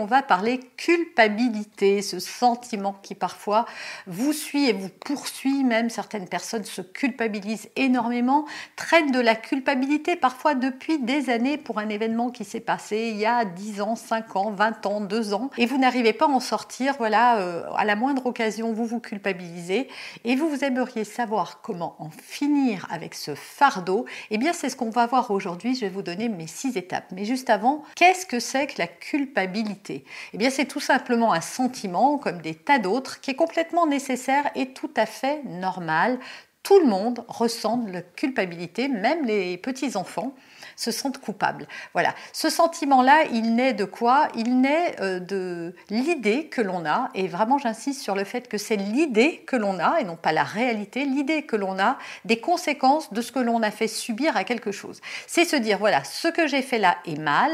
On va parler culpabilité, ce sentiment qui parfois vous suit et vous poursuit, même. Certaines personnes se culpabilisent énormément, traînent de la culpabilité parfois depuis des années pour un événement qui s'est passé il y a 10 ans, 5 ans, 20 ans, 2 ans, et vous n'arrivez pas à en sortir, voilà, euh, à la moindre occasion, vous vous culpabilisez, et vous, aimeriez savoir comment en finir avec ce fardeau, eh bien c'est ce qu'on va voir aujourd'hui, je vais vous donner mes 6 étapes. Mais juste avant, qu'est-ce que c'est que la culpabilité? Eh bien, c'est tout simplement un sentiment, comme des tas d'autres, qui est complètement nécessaire et tout à fait normal. Tout le monde ressent de la culpabilité, même les petits-enfants se sentent coupables. Voilà. Ce sentiment-là, il naît de quoi? Il naît euh, de l'idée que l'on a, et vraiment j'insiste sur le fait que c'est l'idée que l'on a, et non pas la réalité, l'idée que l'on a des conséquences de ce que l'on a fait subir à quelque chose. C'est se dire, voilà, ce que j'ai fait là est mal,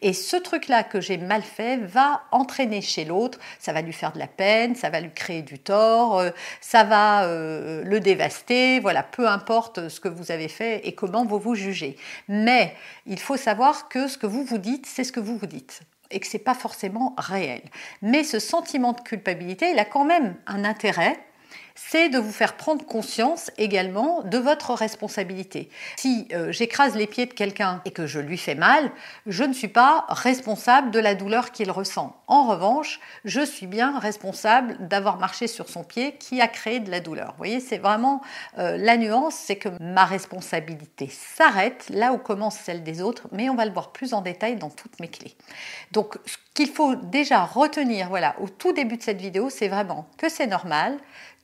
et ce truc-là que j'ai mal fait va entraîner chez l'autre, ça va lui faire de la peine, ça va lui créer du tort, euh, ça va euh, le dévaster, voilà, peu importe ce que vous avez fait et comment vous vous jugez. Mais il faut savoir que ce que vous vous dites, c'est ce que vous vous dites et que ce n'est pas forcément réel. Mais ce sentiment de culpabilité, il a quand même un intérêt c'est de vous faire prendre conscience également de votre responsabilité. Si euh, j'écrase les pieds de quelqu'un et que je lui fais mal, je ne suis pas responsable de la douleur qu'il ressent. En revanche, je suis bien responsable d'avoir marché sur son pied qui a créé de la douleur. Vous voyez, c'est vraiment euh, la nuance, c'est que ma responsabilité s'arrête là où commence celle des autres, mais on va le voir plus en détail dans toutes mes clés. Donc, ce qu'il faut déjà retenir, voilà, au tout début de cette vidéo, c'est vraiment que c'est normal,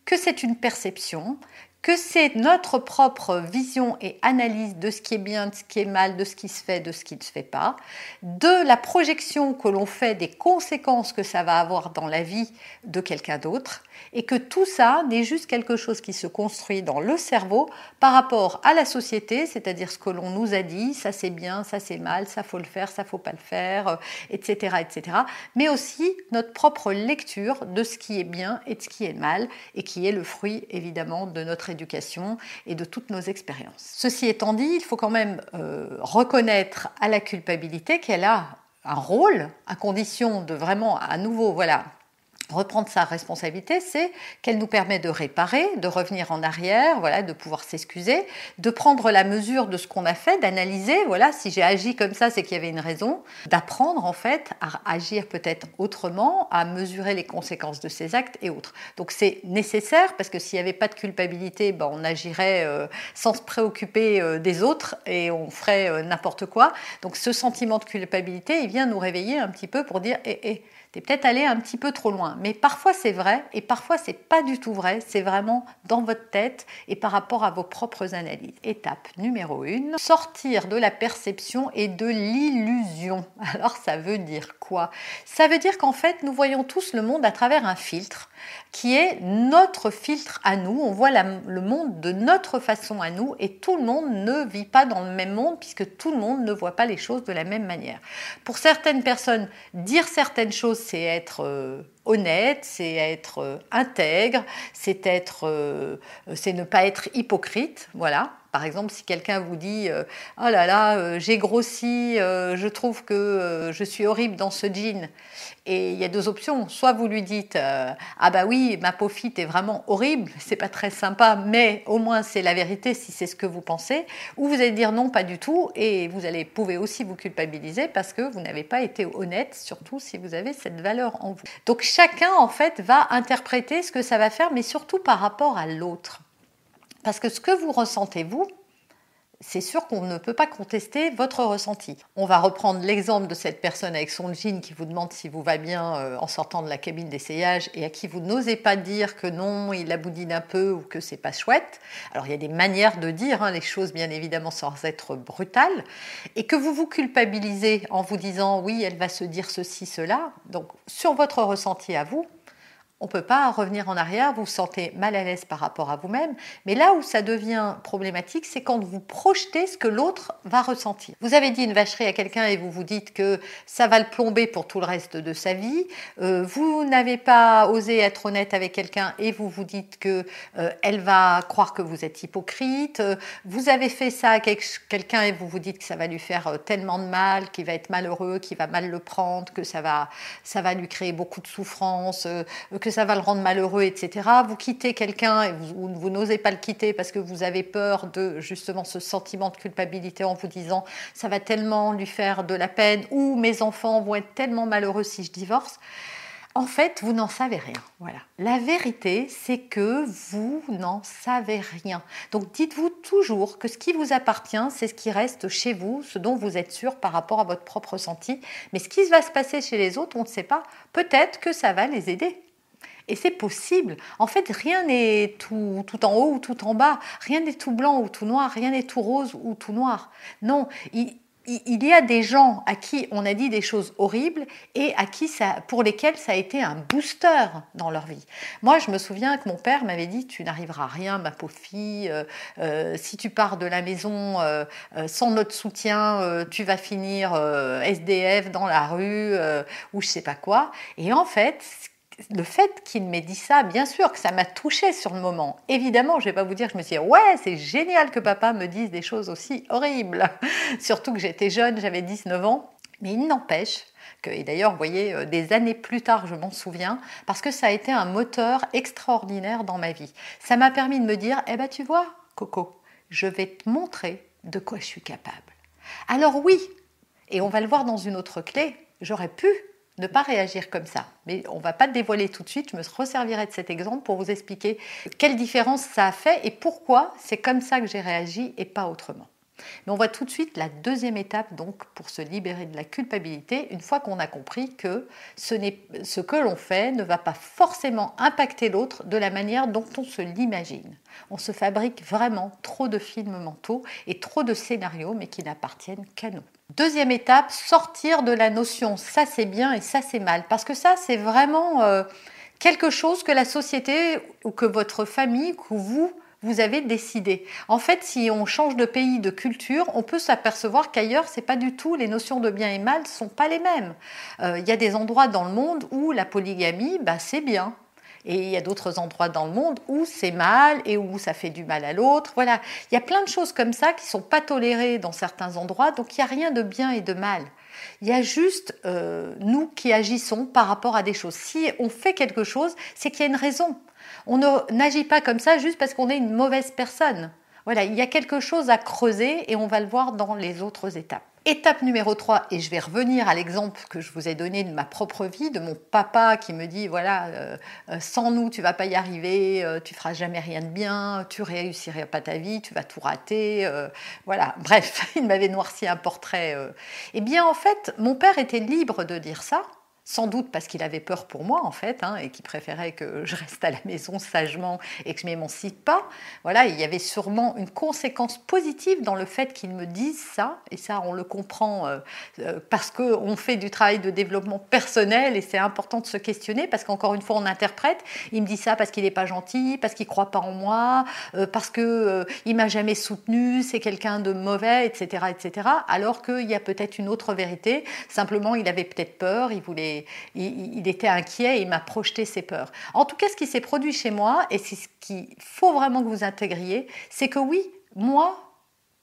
que c'est une perception, que c'est notre propre vision et analyse de ce qui est bien, de ce qui est mal, de ce qui se fait, de ce qui ne se fait pas, de la projection que l'on fait des conséquences que ça va avoir dans la vie de quelqu'un d'autre, et que tout ça n'est juste quelque chose qui se construit dans le cerveau par rapport à la société, c'est-à-dire ce que l'on nous a dit, ça c'est bien, ça c'est mal, ça faut le faire, ça faut pas le faire, etc., etc. Mais aussi notre propre lecture de ce qui est bien et de ce qui est mal, et qui est le fruit évidemment de notre et de toutes nos expériences. Ceci étant dit, il faut quand même euh, reconnaître à la culpabilité qu'elle a un rôle, à condition de vraiment à nouveau, voilà, reprendre sa responsabilité, c'est qu'elle nous permet de réparer, de revenir en arrière, voilà, de pouvoir s'excuser, de prendre la mesure de ce qu'on a fait, d'analyser, voilà, si j'ai agi comme ça, c'est qu'il y avait une raison, d'apprendre en fait à agir peut-être autrement, à mesurer les conséquences de ses actes et autres. Donc c'est nécessaire parce que s'il n'y avait pas de culpabilité, ben, on agirait euh, sans se préoccuper euh, des autres et on ferait euh, n'importe quoi. Donc ce sentiment de culpabilité, il vient nous réveiller un petit peu pour dire, eh, eh, t'es peut-être allé un petit peu trop loin. Mais parfois c'est vrai et parfois c'est pas du tout vrai. C'est vraiment dans votre tête et par rapport à vos propres analyses. Étape numéro 1, sortir de la perception et de l'illusion. Alors ça veut dire quoi? Ça veut dire qu'en fait nous voyons tous le monde à travers un filtre qui est notre filtre à nous. On voit le monde de notre façon à nous et tout le monde ne vit pas dans le même monde puisque tout le monde ne voit pas les choses de la même manière. Pour certaines personnes, dire certaines choses, c'est être euh, honnête, c'est être euh, intègre, c'est être, euh, c'est ne pas être hypocrite, voilà. Par exemple, si quelqu'un vous dit Oh là là, j'ai grossi, je trouve que je suis horrible dans ce jean. Et il y a deux options. Soit vous lui dites Ah bah oui, ma peau fit est vraiment horrible, c'est pas très sympa, mais au moins c'est la vérité si c'est ce que vous pensez. Ou vous allez dire non, pas du tout. Et vous allez, pouvez aussi vous culpabiliser parce que vous n'avez pas été honnête, surtout si vous avez cette valeur en vous. Donc chacun, en fait, va interpréter ce que ça va faire, mais surtout par rapport à l'autre. Parce que ce que vous ressentez, vous, c'est sûr qu'on ne peut pas contester votre ressenti. On va reprendre l'exemple de cette personne avec son jean qui vous demande si vous va bien euh, en sortant de la cabine d'essayage et à qui vous n'osez pas dire que non, il la boudine un peu ou que c'est pas chouette. Alors il y a des manières de dire hein, les choses bien évidemment sans être brutales et que vous vous culpabilisez en vous disant oui, elle va se dire ceci, cela. Donc sur votre ressenti à vous, on ne peut pas revenir en arrière, vous vous sentez mal à l'aise par rapport à vous-même, mais là où ça devient problématique, c'est quand vous projetez ce que l'autre va ressentir. Vous avez dit une vacherie à quelqu'un et vous vous dites que ça va le plomber pour tout le reste de sa vie. Euh, vous n'avez pas osé être honnête avec quelqu'un et vous vous dites que euh, elle va croire que vous êtes hypocrite. vous avez fait ça à quelqu'un et vous vous dites que ça va lui faire euh, tellement de mal, qu'il va être malheureux, qu'il va mal le prendre, que ça va, ça va lui créer beaucoup de souffrance, ça va le rendre malheureux, etc. Vous quittez quelqu'un et vous, n'osez pas le quitter parce que vous avez peur de justement ce sentiment de culpabilité en vous disant ça va tellement lui faire de la peine ou mes enfants vont être tellement malheureux si je divorce. En fait, vous n'en savez rien. Voilà. La vérité, c'est que vous n'en savez rien. Donc dites-vous toujours que ce qui vous appartient, c'est ce qui reste chez vous, ce dont vous êtes sûr par rapport à votre propre ressenti. Mais ce qui va se passer chez les autres, on ne sait pas. Peut-être que ça va les aider. Et c'est possible. En fait, rien n'est tout, tout, en haut ou tout en bas. Rien n'est tout blanc ou tout noir. Rien n'est tout rose ou tout noir. Non, il, il, y a des gens à qui on a dit des choses horribles et à qui ça, pour lesquels ça a été un booster dans leur vie. Moi, je me souviens que mon père m'avait dit Tu n'arriveras à rien, ma pauvre fille. Euh, euh, si tu pars de la maison euh, sans notre soutien, tu vas finir SDF dans la rue ou je sais pas quoi. Et en fait, le fait qu'il m'ait dit ça, bien sûr que ça m'a touché sur le moment. Évidemment, je ne vais pas vous dire, je me suis dit, ouais, c'est génial que papa me dise des choses aussi horribles. Surtout que j'étais jeune, j'avais 19 ans. Mais il n'empêche que, et d'ailleurs, vous voyez, euh, des années plus tard, je m'en souviens, parce que ça a été un moteur extraordinaire dans ma vie. Ça m'a permis de me dire, eh ben tu vois, Coco, je vais te montrer de quoi je suis capable. Alors oui, et on va le voir dans une autre clé, j'aurais pu ne pas réagir comme ça. Mais on ne va pas le dévoiler tout de suite, je me resservirai de cet exemple pour vous expliquer quelle différence ça a fait et pourquoi c'est comme ça que j'ai réagi et pas autrement. Mais on voit tout de suite la deuxième étape donc pour se libérer de la culpabilité une fois qu'on a compris que ce, que l'on fait ne va pas forcément impacter l'autre de la manière dont on se l'imagine. On se fabrique vraiment trop de films mentaux et trop de scénarios mais qui n'appartiennent qu'à nous. Deuxième étape, sortir de la notion ça c'est bien et ça c'est mal. Parce que ça c'est vraiment euh, quelque chose que la société ou que votre famille, que vous, vous avez décidé. En fait, si on change de pays, de culture, on peut s'apercevoir qu'ailleurs, c'est pas du tout, les notions de bien et mal sont pas les mêmes. Euh, il y a des endroits dans le monde où la polygamie, bah, c'est bien. Et il y a d'autres endroits dans le monde où c'est mal et où ça fait du mal à l'autre. Voilà, il y a plein de choses comme ça qui sont pas tolérées dans certains endroits, donc il n'y a rien de bien et de mal. Il y a juste euh, nous qui agissons par rapport à des choses. Si on fait quelque chose, c'est qu'il y a une raison. On n'agit pas comme ça juste parce qu'on est une mauvaise personne. Voilà, il y a quelque chose à creuser et on va le voir dans les autres étapes. Étape numéro 3, et je vais revenir à l'exemple que je vous ai donné de ma propre vie, de mon papa qui me dit, voilà, euh, euh, sans nous, tu vas pas y arriver, euh, tu feras jamais rien de bien, tu réussiras pas ta vie, tu vas tout rater. voilà, bref, il m'avait noirci un portrait. Eh bien, en fait, mon père était libre de dire ça, sans doute parce qu'il avait peur pour moi en fait, hein, et qu'il préférait que je reste à la maison sagement et que je m'émancipe pas. Voilà, il y avait sûrement une conséquence positive dans le fait qu'il me dise ça, et ça on le comprend euh, euh, parce qu'on fait du travail de développement personnel et c'est important de se questionner parce qu'encore une fois on interprète. Il me dit ça parce qu'il n'est pas gentil, parce qu'il croit pas en moi, euh, parce que il m'a jamais soutenu, c'est quelqu'un de mauvais, etc., etc. Alors qu'il y a peut-être une autre vérité. Simplement, il avait peut-être peur, il voulait il, était inquiet et il m'a projeté ses peurs. En tout cas, ce qui s'est produit chez moi, et c'est ce qu'il faut vraiment que vous intégriez, c'est que oui, moi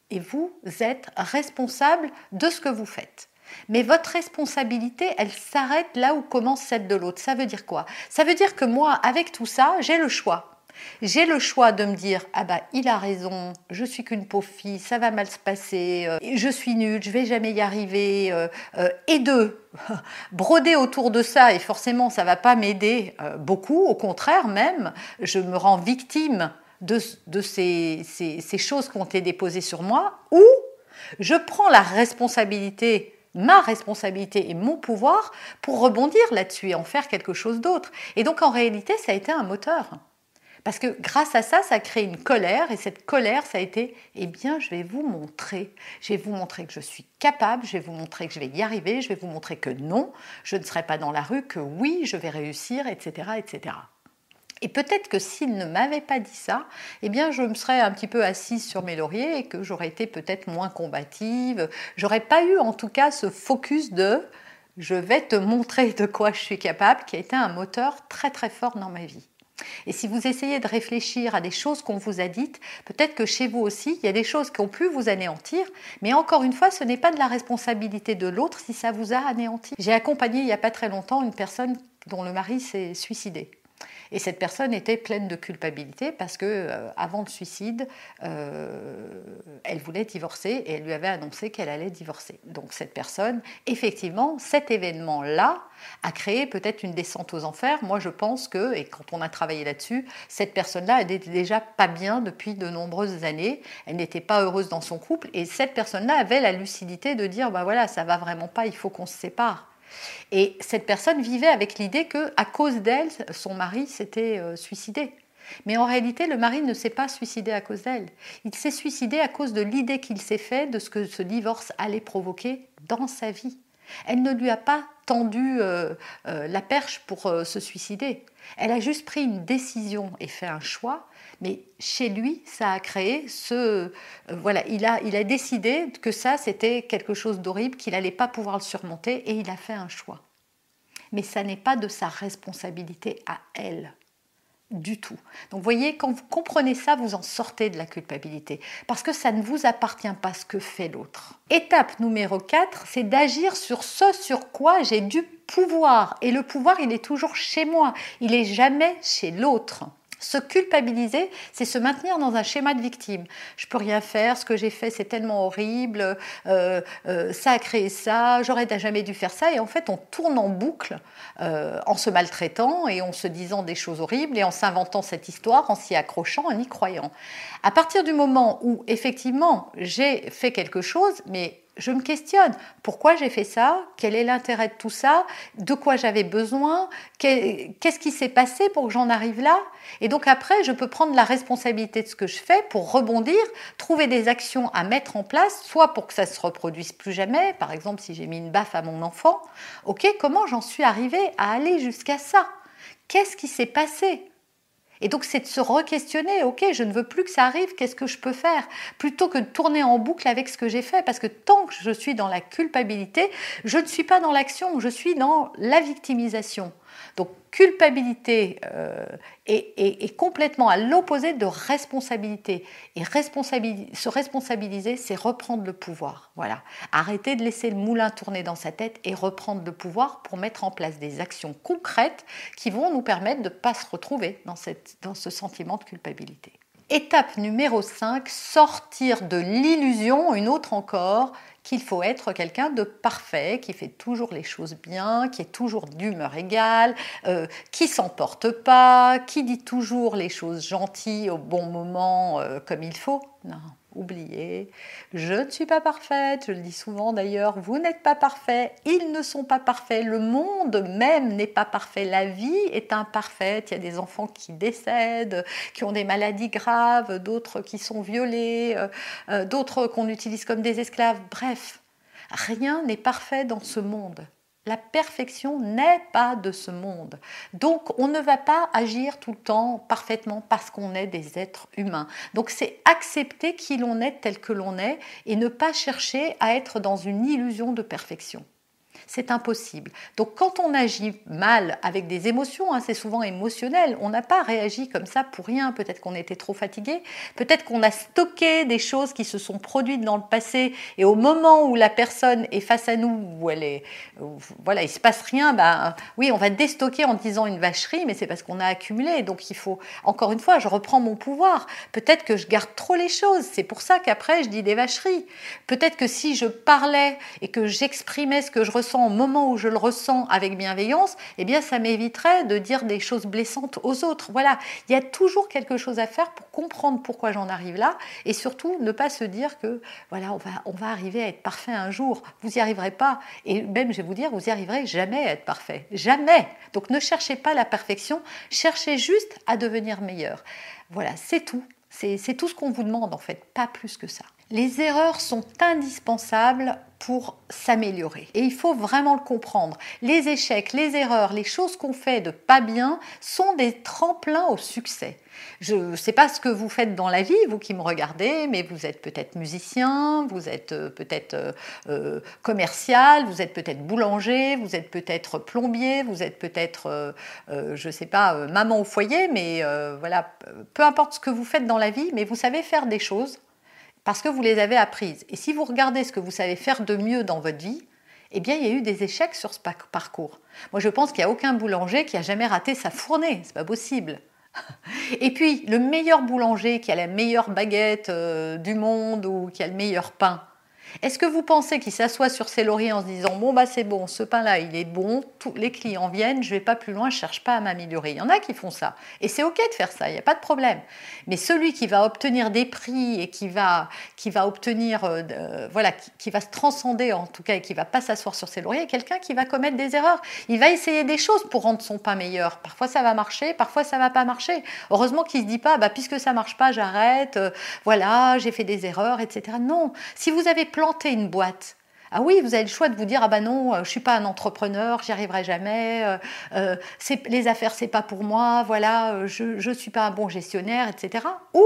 et vous êtes responsables de ce que vous faites. Mais votre responsabilité, elle s'arrête là où commence celle de l'autre. Ça veut dire quoi? Ça veut dire que moi, avec tout ça, j'ai le choix. J'ai le choix de me dire ah bah il a raison, je suis qu'une pauvre fille, ça va mal se passer, euh, je suis nulle, je vais jamais y arriver, euh, euh, et de broder autour de ça et forcément ça va pas m'aider beaucoup, au contraire même, je me rends victime de, ces, ces choses qui ont été déposées sur moi, ou je prends la responsabilité ma responsabilité et mon pouvoir pour rebondir là-dessus et en faire quelque chose d'autre. Et donc en réalité, ça a été un moteur. Parce que grâce à ça, ça a créé une colère, et cette colère, ça a été, eh bien, je vais vous montrer. Je vais vous montrer que je suis capable, je vais vous montrer que je vais y arriver, je vais vous montrer que non, je ne serai pas dans la rue, que oui, je vais réussir, etc. etc. Et peut-être que s'il ne m'avait pas dit ça, eh bien, je me serais un petit peu assise sur mes lauriers et que j'aurais été peut-être moins combative. J'aurais pas eu, en tout cas, ce focus de je vais te montrer de quoi je suis capable, qui a été un moteur très très fort dans ma vie. Et si vous essayez de réfléchir à des choses qu'on vous a dites, peut-être que chez vous aussi, il y a des choses qui ont pu vous anéantir, mais encore une fois, ce n'est pas de la responsabilité de l'autre si ça vous a anéanti. J'ai accompagné il n'y a pas très longtemps une personne dont le mari s'est suicidé. Et cette personne était pleine de culpabilité parce que euh, avant le suicide, euh, elle voulait divorcer et elle lui avait annoncé qu'elle allait divorcer. Donc cette personne, effectivement, cet événement-là a créé peut-être une descente aux enfers. Moi, je pense que, et quand on a travaillé là-dessus, cette personne-là n'était déjà pas bien depuis de nombreuses années. Elle n'était pas heureuse dans son couple et cette personne-là avait la lucidité de dire, bah voilà, ça va vraiment pas, il faut qu'on se sépare. Et cette personne vivait avec l'idée que, à cause d'elle, son mari s'était euh, suicidé. Mais en réalité, le mari ne s'est pas suicidé à cause d'elle. Il s'est suicidé à cause de l'idée qu'il s'est fait de ce que ce divorce allait provoquer dans sa vie. Elle ne lui a pas tendu euh, euh, la perche pour se suicider. Elle a juste pris une décision et fait un choix mais chez lui, ça a créé ce... Euh, voilà, il a, il a décidé que ça, c'était quelque chose d'horrible, qu'il n'allait pas pouvoir le surmonter, et il a fait un choix. Mais ça n'est pas de sa responsabilité à elle du tout. Donc vous voyez, quand vous comprenez ça, vous en sortez de la culpabilité, parce que ça ne vous appartient pas ce que fait l'autre. Étape numéro 4, c'est d'agir sur ce sur quoi j'ai du pouvoir. Et le pouvoir, il est toujours chez moi, il n'est jamais chez l'autre. Se culpabiliser, c'est se maintenir dans un schéma de victime. Je peux rien faire, ce que j'ai fait c'est tellement horrible, euh, euh, ça a créé ça, j'aurais jamais dû faire ça. Et en fait, on tourne en boucle euh, en se maltraitant et en se disant des choses horribles et en s'inventant cette histoire, en s'y accrochant, en y croyant. À partir du moment où effectivement j'ai fait quelque chose, mais je me questionne. Pourquoi j'ai fait ça, quel est l'intérêt de tout ça, de quoi j'avais besoin, qu'est-ce qui s'est passé pour que j'en arrive là? Et donc après, je peux prendre la responsabilité de ce que je fais pour rebondir, trouver des actions à mettre en place, soit pour que ça se reproduise plus jamais, par exemple si j'ai mis une baffe à mon enfant, ok, comment j'en suis arrivée à aller jusqu'à ça? Qu'est-ce qui s'est passé? Et donc, c'est de se re-questionner, ok, je ne veux plus que ça arrive, qu'est-ce que je peux faire? Plutôt que de tourner en boucle avec ce que j'ai fait, parce que tant que je suis dans la culpabilité, je ne suis pas dans l'action, je suis dans la victimisation. Donc culpabilité euh, est, complètement à l'opposé de responsabilité. Et se responsabiliser, c'est reprendre le pouvoir. Voilà. Arrêter de laisser le moulin tourner dans sa tête et reprendre le pouvoir pour mettre en place des actions concrètes qui vont nous permettre de ne pas se retrouver dans, cette, dans ce sentiment de culpabilité. Étape numéro 5, sortir de l'illusion, une autre encore, qu'il faut être quelqu'un de parfait, qui fait toujours les choses bien, qui est toujours d'humeur égale, euh, qui s'emporte pas, qui dit toujours les choses gentilles au bon moment euh, comme il faut. Non, oubliez, je ne suis pas parfaite, je le dis souvent d'ailleurs, vous n'êtes pas parfait, ils ne sont pas parfaits, le monde même n'est pas parfait, la vie est imparfaite, il y a des enfants qui décèdent, qui ont des maladies graves, d'autres qui sont violés, euh, euh, d'autres qu'on utilise comme des esclaves, bref, rien n'est parfait dans ce monde. La perfection n'est pas de ce monde. Donc on ne va pas agir tout le temps parfaitement parce qu'on est des êtres humains. Donc c'est accepter qui l'on est tel que l'on est et ne pas chercher à être dans une illusion de perfection c'est impossible. Donc quand on agit mal avec des émotions, hein, c'est souvent émotionnel, on n'a pas réagi comme ça pour rien, peut-être qu'on était trop fatigué, peut-être qu'on a stocké des choses qui se sont produites dans le passé et au moment où la personne est face à nous, où elle est, voilà, il se passe rien, ben oui, on va déstocker en disant une vacherie, mais c'est parce qu'on a accumulé. Donc il faut, encore une fois, je reprends mon pouvoir. Peut-être que je garde trop les choses, c'est pour ça qu'après je dis des vacheries. Peut-être que si je parlais et que j'exprimais ce que je au moment où je le ressens avec bienveillance, eh bien ça m'éviterait de dire des choses blessantes aux autres. Voilà, il y a toujours quelque chose à faire pour comprendre pourquoi j'en arrive là et surtout ne pas se dire que voilà, on va, on va arriver à être parfait un jour. Vous n'y arriverez pas et même je vais vous dire, vous n'y arriverez jamais à être parfait. Jamais. Donc ne cherchez pas la perfection, cherchez juste à devenir meilleur. Voilà, c'est tout. C'est tout ce qu'on vous demande en fait, pas plus que ça. Les erreurs sont indispensables pour s'améliorer. Et il faut vraiment le comprendre. Les échecs, les erreurs, les choses qu'on fait de pas bien sont des tremplins au succès. Je ne sais pas ce que vous faites dans la vie, vous qui me regardez, mais vous êtes peut-être musicien, vous êtes euh, peut-être euh, euh, commercial, vous êtes peut-être boulanger, vous êtes peut-être plombier, vous êtes peut-être, je ne sais pas, maman au foyer, mais voilà, peu importe ce que vous faites dans la vie, mais vous savez faire des choses parce que vous les avez apprises. Et si vous regardez ce que vous savez faire de mieux dans votre vie, eh bien, il y a eu des échecs sur ce parcours. Moi, je pense qu'il n'y a aucun boulanger qui a jamais raté sa fournée. C'est pas possible. Et puis, le meilleur boulanger qui a la meilleure baguette euh, du monde ou qui a le meilleur pain, est-ce que vous pensez qu'il s'assoit sur ses lauriers en se disant bon bah c'est bon, ce pain-là il est bon, tous les clients viennent, je vais pas plus loin, je cherche pas à m'améliorer. Il y en a qui font ça et c'est ok de faire ça, il n'y a pas de problème. Mais celui qui va obtenir des prix et qui va qui va obtenir euh, voilà qui, va se transcender en tout cas et qui va pas s'asseoir sur ses lauriers, quelqu'un qui va commettre des erreurs. Il va essayer des choses pour rendre son pain meilleur. Parfois ça va marcher, parfois ça va pas marcher. Heureusement qu'il se dit pas bah puisque ça marche pas, j'arrête. Euh, voilà, j'ai fait des erreurs, etc. Non, si vous avez planter une boîte. Ah oui, vous avez le choix de vous dire ah ben non, euh, je suis pas un entrepreneur, j'y arriverai jamais. Euh, euh, les affaires c'est pas pour moi, voilà, je je suis pas un bon gestionnaire, etc. Ou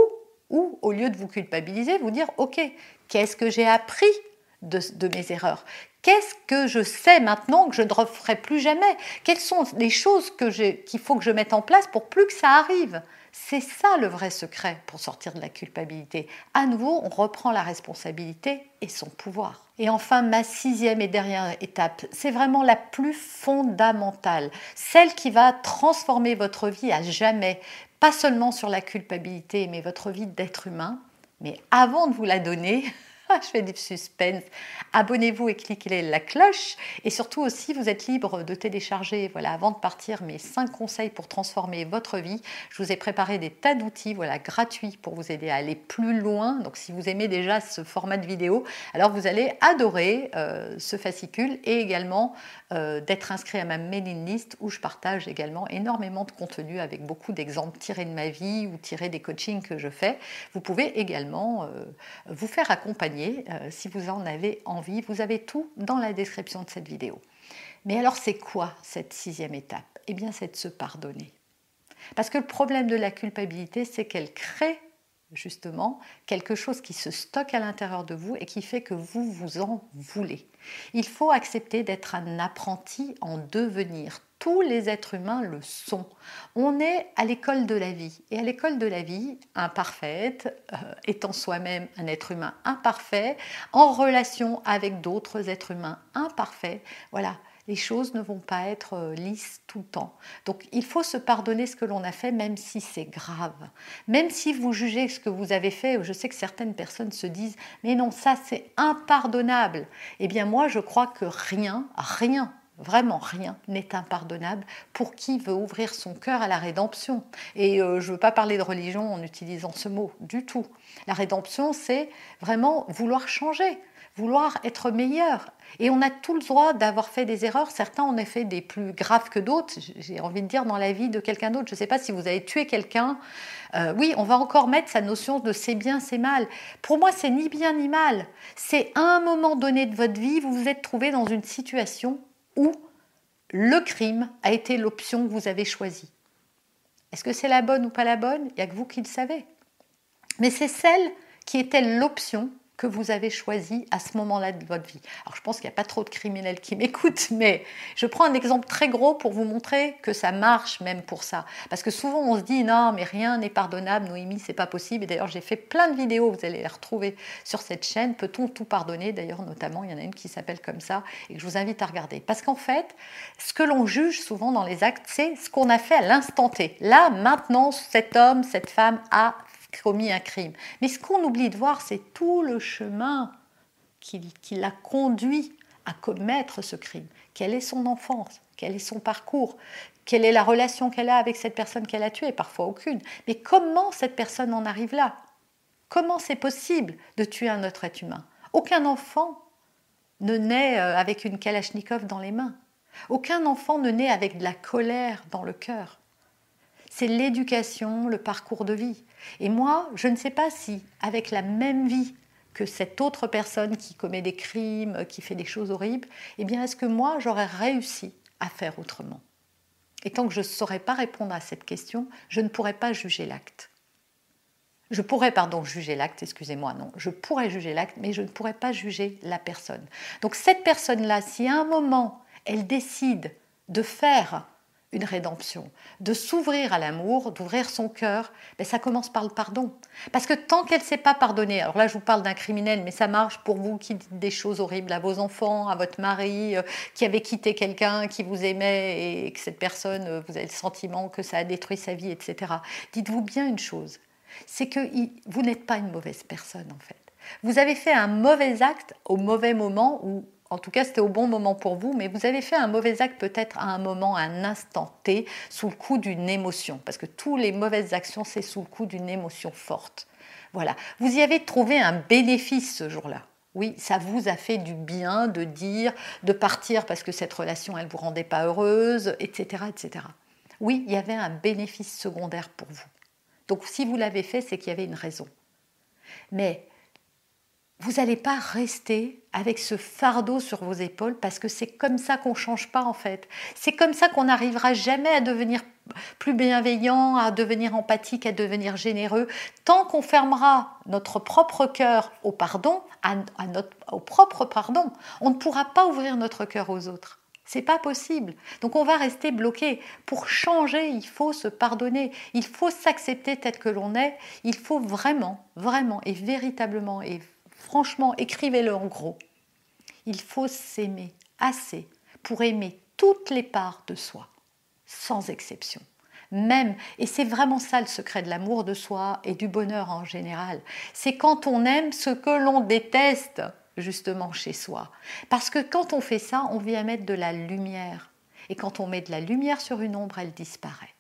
ou au lieu de vous culpabiliser, vous dire ok, qu'est-ce que j'ai appris de, de, mes erreurs? Qu'est-ce que je sais maintenant que je ne referai plus jamais? Quelles sont les choses qu'il faut que je mette en place pour plus que ça arrive? C'est ça le vrai secret pour sortir de la culpabilité. À nouveau, on reprend la responsabilité et son pouvoir. Et enfin, ma sixième et dernière étape, c'est vraiment la plus fondamentale, celle qui va transformer votre vie à jamais, pas seulement sur la culpabilité, mais votre vie d'être humain. Mais avant de vous la donner, je fais du suspense. Abonnez-vous et cliquez la cloche. Et surtout aussi, vous êtes libre de télécharger, voilà, avant de partir, mes 5 conseils pour transformer votre vie. Je vous ai préparé des tas d'outils, voilà, gratuits pour vous aider à aller plus loin. Donc, si vous aimez déjà ce format de vidéo, alors vous allez adorer euh, ce fascicule et également euh, d'être inscrit à ma mailing list où je partage également énormément de contenu avec beaucoup d'exemples tirés de ma vie ou tirés des coachings que je fais. Vous pouvez également euh, vous faire accompagner euh, si vous en avez envie. Vous avez tout dans la description de cette vidéo. Mais alors c'est quoi cette sixième étape? Eh bien c'est de se pardonner. Parce que le problème de la culpabilité, c'est qu'elle crée justement quelque chose qui se stocke à l'intérieur de vous et qui fait que vous vous en voulez. Il faut accepter d'être un apprenti en devenir. Tous les êtres humains le sont. On est à l'école de la vie. Et à l'école de la vie, imparfaite, euh, étant soi-même un être humain imparfait, en relation avec d'autres êtres humains imparfaits, voilà, les choses ne vont pas être euh, lisses tout le temps. Donc il faut se pardonner ce que l'on a fait, même si c'est grave. Même si vous jugez ce que vous avez fait, je sais que certaines personnes se disent, mais non, ça c'est impardonnable. Eh bien moi, je crois que rien, rien Vraiment rien n'est impardonnable pour qui veut ouvrir son cœur à la rédemption. Et euh, je ne veux pas parler de religion en utilisant ce mot du tout. La rédemption, c'est vraiment vouloir changer, vouloir être meilleur. Et on a tout le droit d'avoir fait des erreurs. Certains en ont fait des plus graves que d'autres. J'ai envie de dire dans la vie de quelqu'un d'autre. Je ne sais pas si vous avez tué quelqu'un. Euh, oui, on va encore mettre sa notion de c'est bien, c'est mal. Pour moi, c'est ni bien ni mal. C'est un moment donné de votre vie, vous vous êtes trouvé dans une situation où le crime a été l'option que vous avez choisie. Est-ce que c'est la bonne ou pas la bonne? Il n'y a que vous qui le savez. Mais c'est celle qui était l'option que vous avez choisi à ce moment-là de votre vie. Alors je pense qu'il n'y a pas trop de criminels qui m'écoutent, mais je prends un exemple très gros pour vous montrer que ça marche même pour ça. Parce que souvent on se dit non mais rien n'est pardonnable, Noémie c'est pas possible. Et d'ailleurs j'ai fait plein de vidéos, vous allez les retrouver sur cette chaîne. Peut-on tout pardonner? D'ailleurs notamment il y en a une qui s'appelle comme ça et que je vous invite à regarder. Parce qu'en fait ce que l'on juge souvent dans les actes c'est ce qu'on a fait à l'instant T. Là maintenant cet homme, cette femme a commis un crime. Mais ce qu'on oublie de voir, c'est tout le chemin qui, l'a conduit à commettre ce crime Quelle est son enfance? Quel est son parcours? Quelle est la relation qu'elle a avec cette personne qu'elle a tuée? Parfois aucune. Mais comment cette personne en arrive là? Comment c'est possible de tuer un autre être humain? Aucun enfant ne naît euh, avec une kalachnikov dans les mains. Aucun enfant ne naît avec de la colère dans le cœur. C'est l'éducation, le parcours de vie. Et moi, je ne sais pas si, avec la même vie que cette autre personne qui commet des crimes, qui fait des choses horribles, eh bien, est-ce que moi, j'aurais réussi à faire autrement? Et tant que je ne saurais pas répondre à cette question, je ne pourrais pas juger l'acte. Je pourrais, pardon, juger l'acte, excusez-moi, non. Je pourrais juger l'acte, mais je ne pourrais pas juger la personne. Donc cette personne-là, si à un moment, elle décide de faire une rédemption, de s'ouvrir à l'amour, d'ouvrir son cœur, ben ça commence par le pardon. Parce que tant qu'elle ne s'est pas pardonnée, alors là je vous parle d'un criminel, mais ça marche pour vous qui dites des choses horribles à vos enfants, à votre mari, euh, qui avait quitté quelqu'un qui vous aimait et que cette personne, euh, vous avez le sentiment que ça a détruit sa vie, etc. Dites-vous bien une chose, c'est que vous n'êtes pas une mauvaise personne en fait. Vous avez fait un mauvais acte au mauvais moment ou en tout cas, c'était au bon moment pour vous, mais vous avez fait un mauvais acte peut-être à un moment, à un instant T, sous le coup d'une émotion, parce que toutes les mauvaises actions, c'est sous le coup d'une émotion forte. Voilà. Vous y avez trouvé un bénéfice ce jour-là. Oui, ça vous a fait du bien de dire, de partir parce que cette relation, elle ne vous rendait pas heureuse, etc., etc. Oui, il y avait un bénéfice secondaire pour vous. Donc si vous l'avez fait, c'est qu'il y avait une raison. Mais vous n'allez pas rester avec ce fardeau sur vos épaules parce que c'est comme ça qu'on ne change pas en fait. C'est comme ça qu'on n'arrivera jamais à devenir plus bienveillant, à devenir empathique, à devenir généreux. Tant qu'on fermera notre propre cœur au pardon, au propre pardon, on ne pourra pas ouvrir notre cœur aux autres. C'est pas possible. Donc on va rester bloqué. Pour changer, il faut se pardonner. Il faut s'accepter tel que l'on est. Il faut vraiment, vraiment et véritablement et franchement, écrivez-le en gros. Il faut s'aimer assez pour aimer toutes les parts de soi, sans exception. Même, et c'est vraiment ça le secret de l'amour de soi et du bonheur en général, c'est quand on aime ce que l'on déteste justement chez soi. Parce que quand on fait ça, on vient mettre de la lumière. Et quand on met de la lumière sur une ombre, elle disparaît.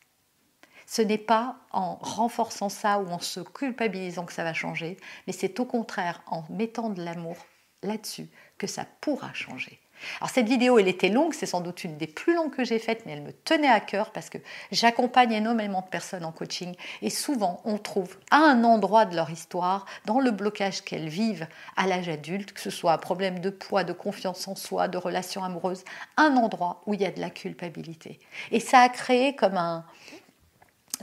Ce n'est pas en renforçant ça ou en se culpabilisant que ça va changer, mais c'est au contraire en mettant de l'amour là-dessus que ça pourra changer. Alors cette vidéo, elle était longue, c'est sans doute une des plus longues que j'ai faites, mais elle me tenait à cœur parce que j'accompagne énormément de personnes en coaching et souvent on trouve à un endroit de leur histoire, dans le blocage qu'elles vivent à l'âge adulte, que ce soit un problème de poids, de confiance en soi, de relations amoureuses, un endroit où il y a de la culpabilité. Et ça a créé comme un,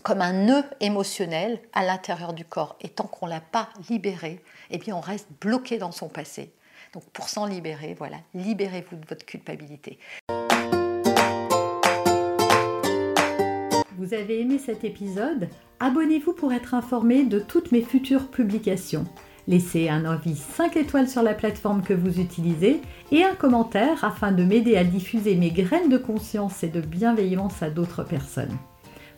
comme un nœud émotionnel à l'intérieur du corps. Et tant qu'on ne l'a pas libéré, eh bien on reste bloqué dans son passé. Donc pour s'en libérer, voilà, libérez-vous de votre culpabilité. Vous avez aimé cet épisode? Abonnez-vous pour être informé de toutes mes futures publications. Laissez un avis 5 étoiles sur la plateforme que vous utilisez et un commentaire afin de m'aider à diffuser mes graines de conscience et de bienveillance à d'autres personnes.